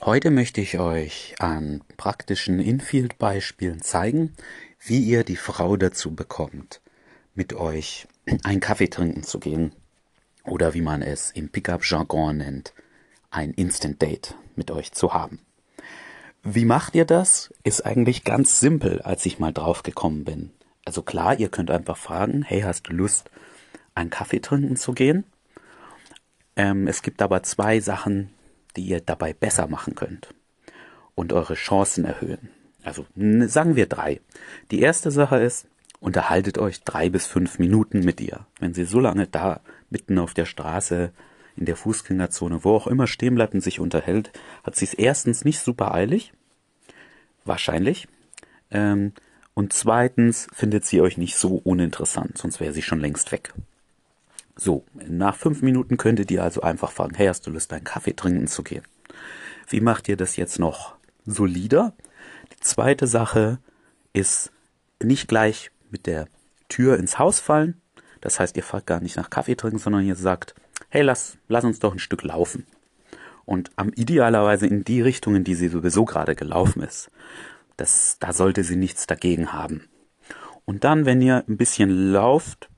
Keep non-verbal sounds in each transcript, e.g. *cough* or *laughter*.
Heute möchte ich euch an praktischen Infield-Beispielen zeigen, wie ihr die Frau dazu bekommt, mit euch einen Kaffee trinken zu gehen oder wie man es im Pickup-Jargon nennt, ein Instant Date mit euch zu haben. Wie macht ihr das? Ist eigentlich ganz simpel, als ich mal drauf gekommen bin. Also klar, ihr könnt einfach fragen, hey, hast du Lust, einen Kaffee trinken zu gehen? Ähm, es gibt aber zwei Sachen, die ihr dabei besser machen könnt und eure Chancen erhöhen. Also sagen wir drei. Die erste Sache ist, unterhaltet euch drei bis fünf Minuten mit ihr. Wenn sie so lange da mitten auf der Straße, in der Fußgängerzone, wo auch immer stehen bleibt und sich unterhält, hat sie es erstens nicht super eilig, wahrscheinlich, ähm, und zweitens findet sie euch nicht so uninteressant, sonst wäre sie schon längst weg. So, nach fünf Minuten könntet ihr also einfach fragen, hey, hast du Lust, einen Kaffee trinken zu gehen? Wie macht ihr das jetzt noch solider? Die zweite Sache ist nicht gleich mit der Tür ins Haus fallen. Das heißt, ihr fragt gar nicht nach Kaffee trinken, sondern ihr sagt, hey, lass, lass uns doch ein Stück laufen. Und am idealerweise in die Richtung, in die sie sowieso gerade gelaufen ist. Das, da sollte sie nichts dagegen haben. Und dann, wenn ihr ein bisschen lauft,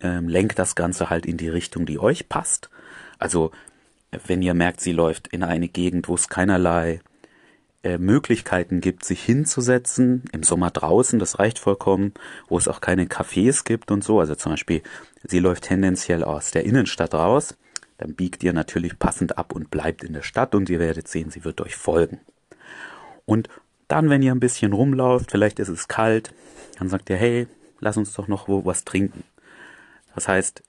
ähm, lenkt das Ganze halt in die Richtung, die euch passt. Also wenn ihr merkt, sie läuft in eine Gegend, wo es keinerlei äh, Möglichkeiten gibt, sich hinzusetzen, im Sommer draußen, das reicht vollkommen, wo es auch keine Cafés gibt und so. Also zum Beispiel, sie läuft tendenziell aus der Innenstadt raus, dann biegt ihr natürlich passend ab und bleibt in der Stadt und ihr werdet sehen, sie wird euch folgen. Und dann, wenn ihr ein bisschen rumlauft, vielleicht ist es kalt, dann sagt ihr, hey, lass uns doch noch wo was trinken. Das heißt,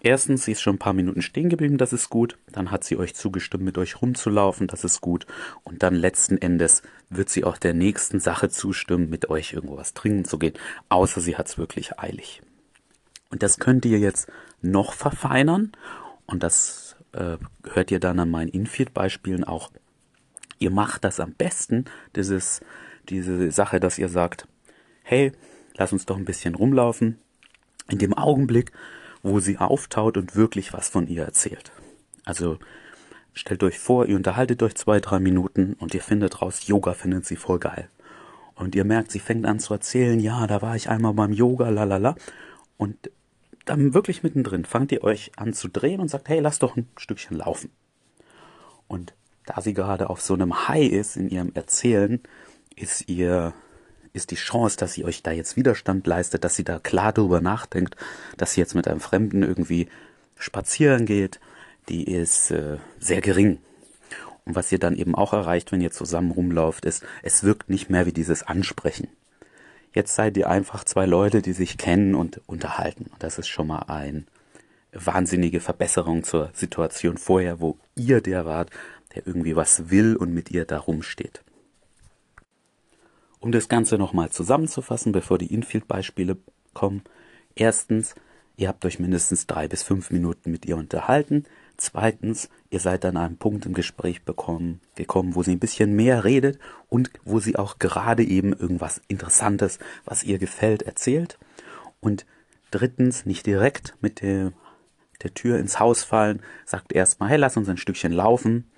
erstens, sie ist schon ein paar Minuten stehen geblieben, das ist gut. Dann hat sie euch zugestimmt, mit euch rumzulaufen, das ist gut. Und dann letzten Endes wird sie auch der nächsten Sache zustimmen, mit euch irgendwo was trinken zu gehen, außer sie hat es wirklich eilig. Und das könnt ihr jetzt noch verfeinern und das äh, hört ihr dann an meinen Infield-Beispielen auch. Ihr macht das am besten, dieses, diese Sache, dass ihr sagt, hey, lass uns doch ein bisschen rumlaufen, in dem Augenblick, wo sie auftaut und wirklich was von ihr erzählt. Also stellt euch vor, ihr unterhaltet euch zwei, drei Minuten und ihr findet raus, Yoga findet sie voll geil. Und ihr merkt, sie fängt an zu erzählen, ja, da war ich einmal beim Yoga, lalala. Und dann wirklich mittendrin fangt ihr euch an zu drehen und sagt, hey, lass doch ein Stückchen laufen. Und da sie gerade auf so einem High ist in ihrem Erzählen, ist ihr ist die Chance, dass sie euch da jetzt Widerstand leistet, dass sie da klar drüber nachdenkt, dass sie jetzt mit einem Fremden irgendwie spazieren geht, die ist äh, sehr gering. Und was ihr dann eben auch erreicht, wenn ihr zusammen rumlauft, ist, es wirkt nicht mehr wie dieses Ansprechen. Jetzt seid ihr einfach zwei Leute, die sich kennen und unterhalten. Und das ist schon mal eine wahnsinnige Verbesserung zur Situation vorher, wo ihr der wart, der irgendwie was will und mit ihr da rumsteht. Um das Ganze nochmal zusammenzufassen, bevor die Infield-Beispiele kommen. Erstens, ihr habt euch mindestens drei bis fünf Minuten mit ihr unterhalten. Zweitens, ihr seid an einem Punkt im Gespräch bekommen, gekommen, wo sie ein bisschen mehr redet und wo sie auch gerade eben irgendwas Interessantes, was ihr gefällt, erzählt. Und drittens, nicht direkt mit der, der Tür ins Haus fallen, sagt erstmal, hey, lass uns ein Stückchen laufen,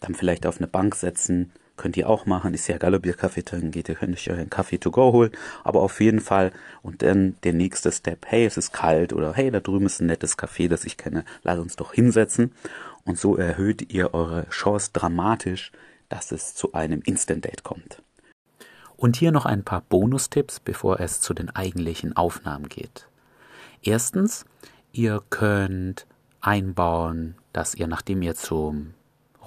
dann vielleicht auf eine Bank setzen, Könnt ihr auch machen. Ist ja egal, ob ihr Kaffee trinken geht. Ihr könnt euch einen Kaffee to go holen. Aber auf jeden Fall. Und dann der nächste Step. Hey, es ist kalt. Oder hey, da drüben ist ein nettes Café, das ich kenne. Lass uns doch hinsetzen. Und so erhöht ihr eure Chance dramatisch, dass es zu einem Instant Date kommt. Und hier noch ein paar Bonustipps, bevor es zu den eigentlichen Aufnahmen geht. Erstens, ihr könnt einbauen, dass ihr, nachdem ihr zum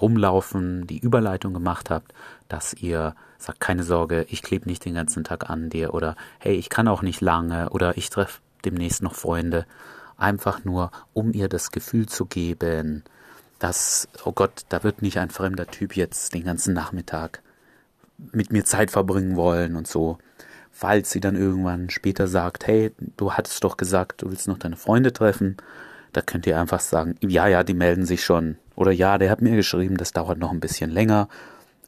rumlaufen, die Überleitung gemacht habt, dass ihr sagt, keine Sorge, ich klebe nicht den ganzen Tag an dir oder hey, ich kann auch nicht lange oder ich treffe demnächst noch Freunde. Einfach nur, um ihr das Gefühl zu geben, dass, oh Gott, da wird nicht ein fremder Typ jetzt den ganzen Nachmittag mit mir Zeit verbringen wollen und so. Falls sie dann irgendwann später sagt, hey, du hattest doch gesagt, du willst noch deine Freunde treffen, da könnt ihr einfach sagen, ja, ja, die melden sich schon. Oder ja, der hat mir geschrieben, das dauert noch ein bisschen länger.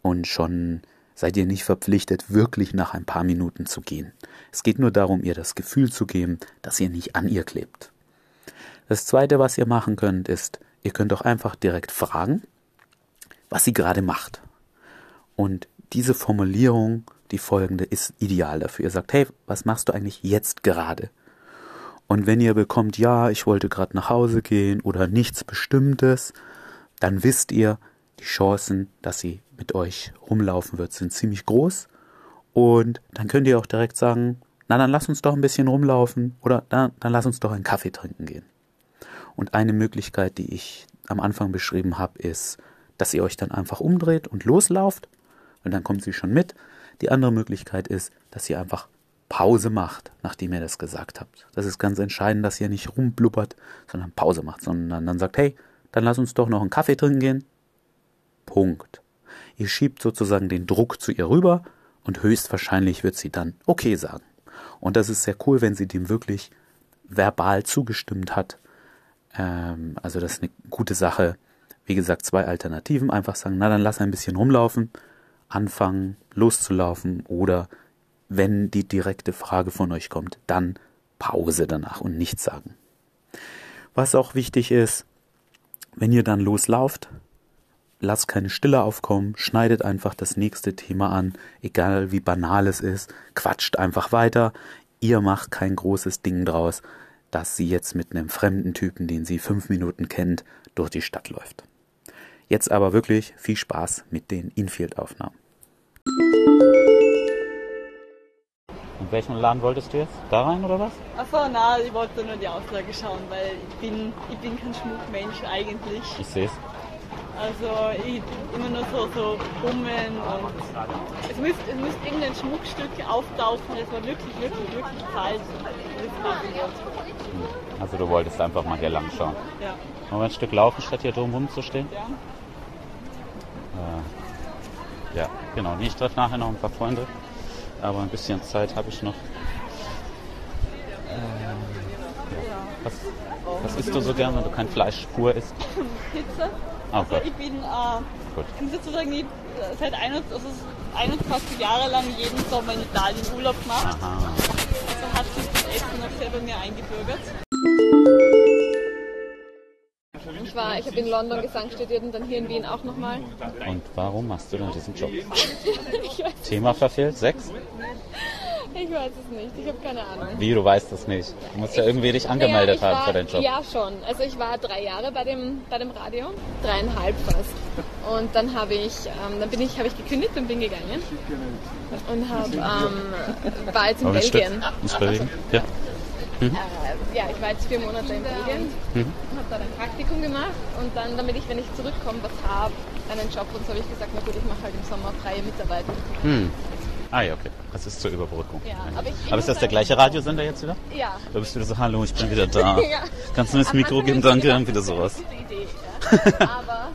Und schon seid ihr nicht verpflichtet, wirklich nach ein paar Minuten zu gehen. Es geht nur darum, ihr das Gefühl zu geben, dass ihr nicht an ihr klebt. Das zweite, was ihr machen könnt, ist, ihr könnt auch einfach direkt fragen, was sie gerade macht. Und diese Formulierung, die folgende, ist ideal dafür. Ihr sagt, hey, was machst du eigentlich jetzt gerade? Und wenn ihr bekommt, ja, ich wollte gerade nach Hause gehen oder nichts Bestimmtes, dann wisst ihr, die Chancen, dass sie mit euch rumlaufen wird, sind ziemlich groß. Und dann könnt ihr auch direkt sagen, na dann lass uns doch ein bisschen rumlaufen oder na, dann lass uns doch einen Kaffee trinken gehen. Und eine Möglichkeit, die ich am Anfang beschrieben habe, ist, dass ihr euch dann einfach umdreht und loslauft und dann kommt sie schon mit. Die andere Möglichkeit ist, dass ihr einfach Pause macht, nachdem ihr das gesagt habt. Das ist ganz entscheidend, dass ihr nicht rumblubbert, sondern Pause macht, sondern dann sagt, hey, dann lass uns doch noch einen Kaffee trinken gehen. Punkt. Ihr schiebt sozusagen den Druck zu ihr rüber und höchstwahrscheinlich wird sie dann okay sagen. Und das ist sehr cool, wenn sie dem wirklich verbal zugestimmt hat. Ähm, also das ist eine gute Sache. Wie gesagt, zwei Alternativen. Einfach sagen, na dann lass ein bisschen rumlaufen, anfangen, loszulaufen oder wenn die direkte Frage von euch kommt, dann Pause danach und nichts sagen. Was auch wichtig ist, wenn ihr dann loslauft, lasst keine Stille aufkommen, schneidet einfach das nächste Thema an, egal wie banal es ist, quatscht einfach weiter. Ihr macht kein großes Ding draus, dass sie jetzt mit einem fremden Typen, den sie fünf Minuten kennt, durch die Stadt läuft. Jetzt aber wirklich viel Spaß mit den Infield-Aufnahmen. In welchem Laden wolltest du jetzt? Da rein oder was? Achso, na, ich wollte nur die Auslage schauen, weil ich bin, ich bin kein Schmuckmensch eigentlich. Ich sehe es. Also ich immer nur so, so Bummen und es müsste, es müsste irgendein Schmuckstück auftauchen, das war wirklich, wirklich, wirklich falsch. Hm. Also du wolltest einfach mal hier lang schauen. Ja. Wollen wir ein Stück laufen, statt hier drum rumzustehen? Ja. Äh, ja, genau. Nee, ich treffe nachher noch ein paar Freunde, aber ein bisschen Zeit habe ich noch. Äh, was, was isst du so gern, wenn du kein Fleisch pur isst? *laughs* Pizza. Oh Also Gott. ich bin, äh, Gut. ich äh, seit 21, also 21 Jahre lang jeden Sommer in Italien Urlaub gemacht. Aha. Also hat sich das Essen auch sehr bei mir eingebürgert. Ich war, ich habe in London Gesang studiert und dann hier in Wien auch nochmal. Und warum machst du denn diesen Job? *laughs* Ich Thema verfehlt? Sechs? ich weiß es nicht, ich habe keine Ahnung. Wie, du weißt das nicht? Du musst ja irgendwie dich angemeldet ich haben für war, den Job. Ja, schon. Also ich war drei Jahre bei dem, bei dem Radio, dreieinhalb fast. Und dann habe ich, ähm, dann bin ich, habe ich gekündigt und bin gegangen und habe, ähm, war jetzt in Wollen Belgien. uns bewegen? Ja. Äh, ja, ich war jetzt vier Monate in Belgien, Mhm. habe dort ein Praktikum gemacht und dann, damit ich, wenn ich zurückkomme, was habe, einen Job und so habe ich gesagt, na gut, ich mache halt im Sommer freie Mitarbeit. Hm. Ah ja, okay. Das ist zur Überbrückung. Ja, aber ich- aber ist das der gleiche Radiosender jetzt wieder? Ja. Da bist du wieder so, hallo, ich bin wieder da. *laughs* Ja. Kannst du mir das Mikro geben? Danke, gedacht, wieder das ist sowas. eine gute Idee, ja. *laughs* Aber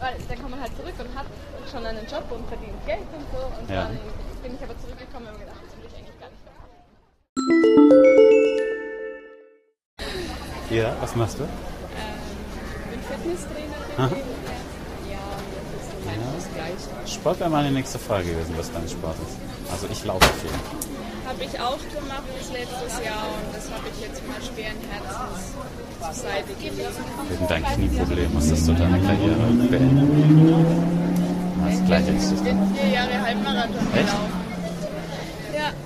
weil, dann kommt man halt zurück und hat schon einen Job und verdient Geld und so. Und Ja. dann bin ich aber zurückgekommen und gedacht, Ja, was machst du? Ich bin Fitnesstrainer. Aha. Ja, das ist Ausgleich. Sport wäre meine nächste Frage gewesen, was dein Sport ist. Also ich laufe viel. Habe ich auch gemacht bis letztes Jahr und das habe ich jetzt mal schweren Herzens zur Seite gelegt. Wegen deinem Knieproblem musstest du deine Karriere beenden. Das gleiche ist Ich bin vier Jahre Halbmarathon Echt? gelaufen. Ja,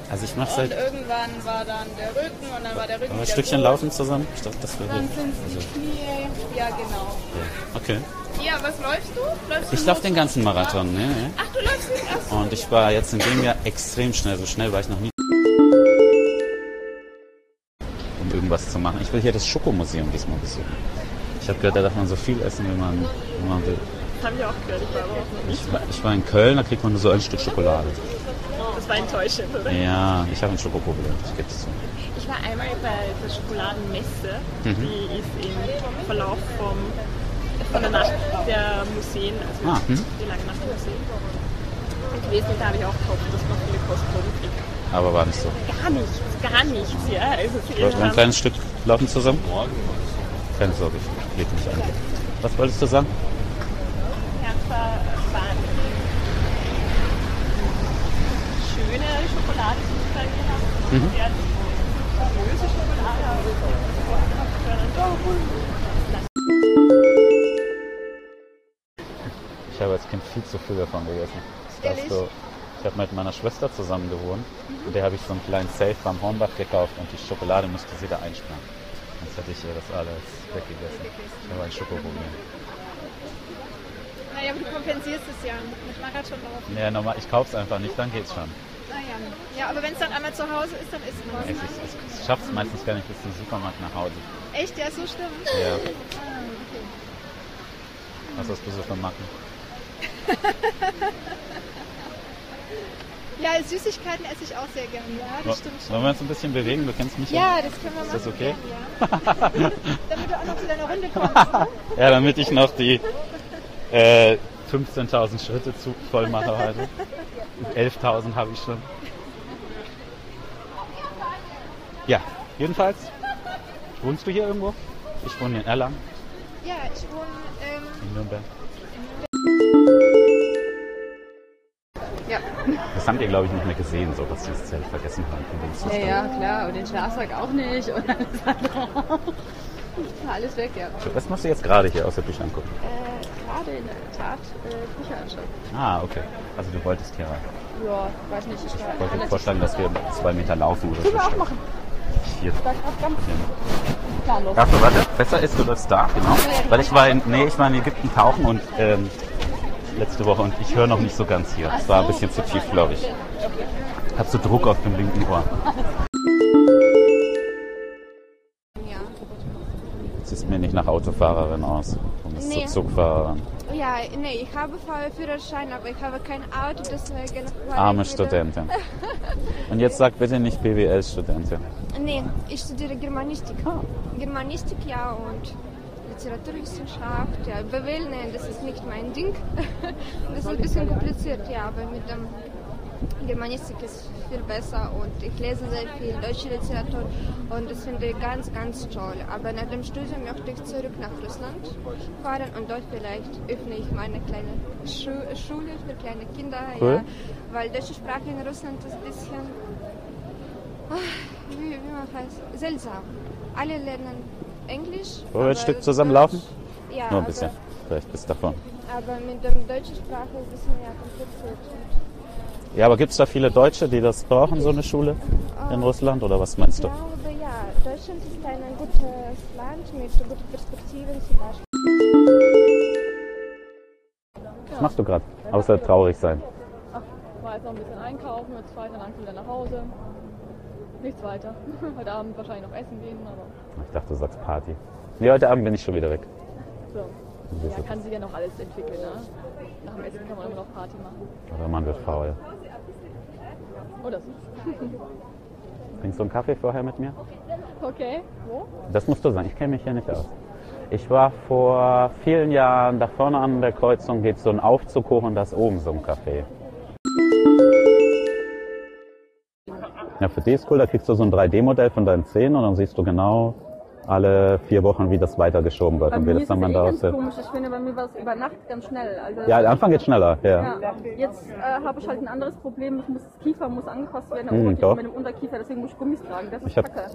Also ich mache und seit irgendwann war dann der Rücken und dann war der Rücken aber Stückchen gut. laufen zusammen. Ich dachte, das wäre Dann sind die Also, Knie. Ja, genau. okay. Ja, was läufst du? Läufst Ich laufe den ganzen Marathon. Ne, ne? Ach, du läufst nicht? Ach so. Und ich war jetzt in dem Jahr extrem schnell. So schnell war ich noch nie. Um irgendwas zu machen. Ich will hier das Schokomuseum diesmal besuchen. Ich habe gehört, da darf man so viel essen, wie man, wie man will. Das habe ich auch gehört, ich war aber auch. Ich war, ich war in Köln, da kriegt man nur so ein Stück Schokolade. Das war enttäuschend, oder? Ja, ich habe ein Schokoproblem, ich gebe es zu. Ich war einmal bei der Schokoladenmesse, Mhm. die ist im Verlauf vom, von der Nacht der Museen, also Ah, hm. die lange Nacht der Museen, gewesen und da habe ich auch gehofft, dass man viele Kostproben kriegt. Aber war nicht so. Gar nichts, gar nichts, ja. Also wir ein kleines Stück laufen zusammen? Keine Sorge, ich leg mich an. Was wolltest du sagen? Schokolade, gehabt habe. Mhm. Schokolade, aber Ich habe als Kind viel zu viel davon gegessen. Ehrlich? du, ich habe mit meiner Schwester zusammen gewohnt und der habe ich so einen kleinen Safe am Hornbach gekauft und die Schokolade musste sie da einsparen. Sonst hätte ich ihr das alles weggegessen. Ich habe ein Schokoproblem. Naja, aber du kompensierst es ja mit Marathonlaufen. Ja, normal, ich kauf's einfach nicht, dann geht's schon. Naja. Ja, aber wenn es dann einmal zu Hause ist, dann isst man es. ich, ich schaff's meistens gar nicht bis zum Supermarkt nach Hause. Echt? Ja, so schlimm? Ja. Ah, okay. Was hast du so für Macken? *laughs* Ja, Süßigkeiten esse ich auch sehr gerne. Ja, das stimmt Wollen schon. wir uns ein bisschen bewegen? Du kennst mich Ja, das können wir machen. Ist das okay? gern, Ja. *laughs* Damit du auch noch zu deiner Runde kommst. Ne? *laughs* Ja, damit ich noch die äh, 15.000 Schritte zu voll mache heute. 11.000 habe ich schon. Ja, jedenfalls. Wohnst du hier irgendwo? Ich wohne in Erlangen, Ja, ich wohne. Ähm, in Nürnberg. Ja. Das habt ihr, glaube ich, nicht mehr gesehen, so dass sie das Zelt vergessen haben. Ja, ja, klar. Und den Schlafsack auch nicht. Und alles andere. auch. Alles weg, ja. Was machst du jetzt gerade hier außer Bücher angucken? Äh, gerade in der Tat äh, Bücher anschauen. Ah, okay. Also du wolltest hier rein. Ja, weiß nicht. Ich Ich wollte vorschlagen, dass wir zwei Meter laufen oder so. Können wir auch machen. Hier. Ich ganz planlos. Achso, warte. Besser ist du das da, genau. Weil ich war in, nee, ich war in Ägypten tauchen und ähm, letzte Woche und ich höre noch nicht so ganz hier. Es war ein bisschen zu tief, glaube ich. Hab so Druck auf dem linken Ohr. ja. Siehst mir nicht nach Autofahrerin aus. Du bist Nee. so Zugfahrerin. ja, nee, ich habe Führerschein, aber ich habe kein Auto, deswegen. Arme Studentin. *laughs* Und jetzt sag bitte nicht BWL-Studentin. Nee, ich studiere Germanistik. Germanistik, ja, und Literaturwissenschaft, ja, BWL, nee, das ist nicht mein Ding. *laughs* das ist ein bisschen kompliziert, ja, aber mit dem Germanistik ist viel besser und ich lese sehr viel deutsche Literatur und das finde ich ganz, ganz toll. Aber nach dem Studium möchte ich zurück nach Russland fahren und dort vielleicht öffne ich meine kleine Schu Schule für kleine Kinder, Cool. ja, weil deutsche Sprache in Russland ist ein bisschen wie, wie man heißt, seltsam. Alle lernen Englisch. Wollen wir ein Stück zusammen laufen? Ja, Nur ein bisschen. Vielleicht bis davon. Aber, mit der deutschen Sprache ist es ein bisschen ja kompliziert. Ja, aber gibt es da viele Deutsche, die das brauchen, so eine Schule in Russland? Oder was meinst Ich du? glaube, ja, Deutschland ist ein gutes Land mit guten Perspektiven zum Beispiel. Was machst du gerade? Außer traurig sein. Ach, war jetzt noch ein bisschen einkaufen, jetzt fahre ich dann langsam wieder nach Hause. Nichts weiter. *laughs* Heute Abend wahrscheinlich noch essen gehen, aber Ich dachte, du sagst Party. Nee, heute Abend bin ich schon wieder weg. so. Ja, kann sich ja noch alles entwickeln, ne? Nach dem Essen kann man immer noch Party machen. Oder man wird faul. Oder so. *laughs* Trinkst du einen Kaffee vorher mit mir? Okay, wo? Das musst du sagen, ich kenne mich hier nicht aus. Ich war vor vielen Jahren, da vorne an der Kreuzung geht so ein Aufzug hoch und da ist oben so ein Café. Ja, für die ist cool, da kriegst du so ein 3D-Modell von deinen Zähnen und dann siehst du genau alle vier Wochen, wie das weitergeschoben wird Bei und wie mir das ist dann man ja eh ganz komisch. Ich finde, bei mir war es über Nacht ganz schnell. Also, Ja, am Anfang geht schneller, ja. Ja, jetzt äh, habe ich halt ein anderes Problem. Ich muss, das Kiefer muss angepasst werden, Hm, doch. mit dem Unterkiefer, deswegen muss ich Gummis tragen. Das ist Ich hab- kacke.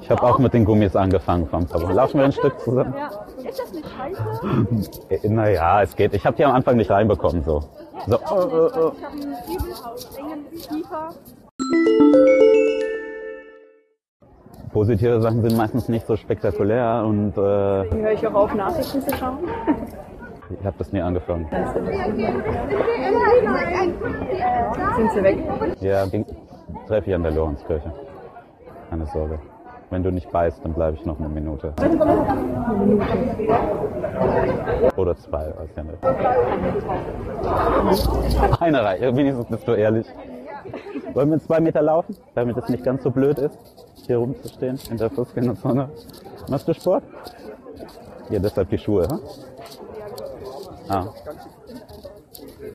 Ich habe auch mit den Gummis angefangen paar Wochen. Laufen wir ein Stück zusammen? Ja, ist das nicht scheiße? Äh, Naja, es geht. Ich habe die am Anfang nicht reinbekommen. So. so. Auch nicht, weil ich habe einen Kiefer. Positive Sachen sind meistens nicht so spektakulär und äh, Höre ich auch auf, Nachrichten zu schauen? ich habe das nie angefangen. Sind sie weg? Ja, ging, treffe ich an der Lorenzkirche. Keine Sorge. Wenn du nicht beißt, dann bleibe ich noch eine Minute. Oder zwei, weiß ja nicht. Eine Reihe, wenigstens bist du ehrlich. Wollen wir zwei Meter laufen, damit es nicht ganz so blöd ist, hier rumzustehen in der Fußgängerzone? Machst du Sport? Ja, deshalb die Schuhe, ha? Ah.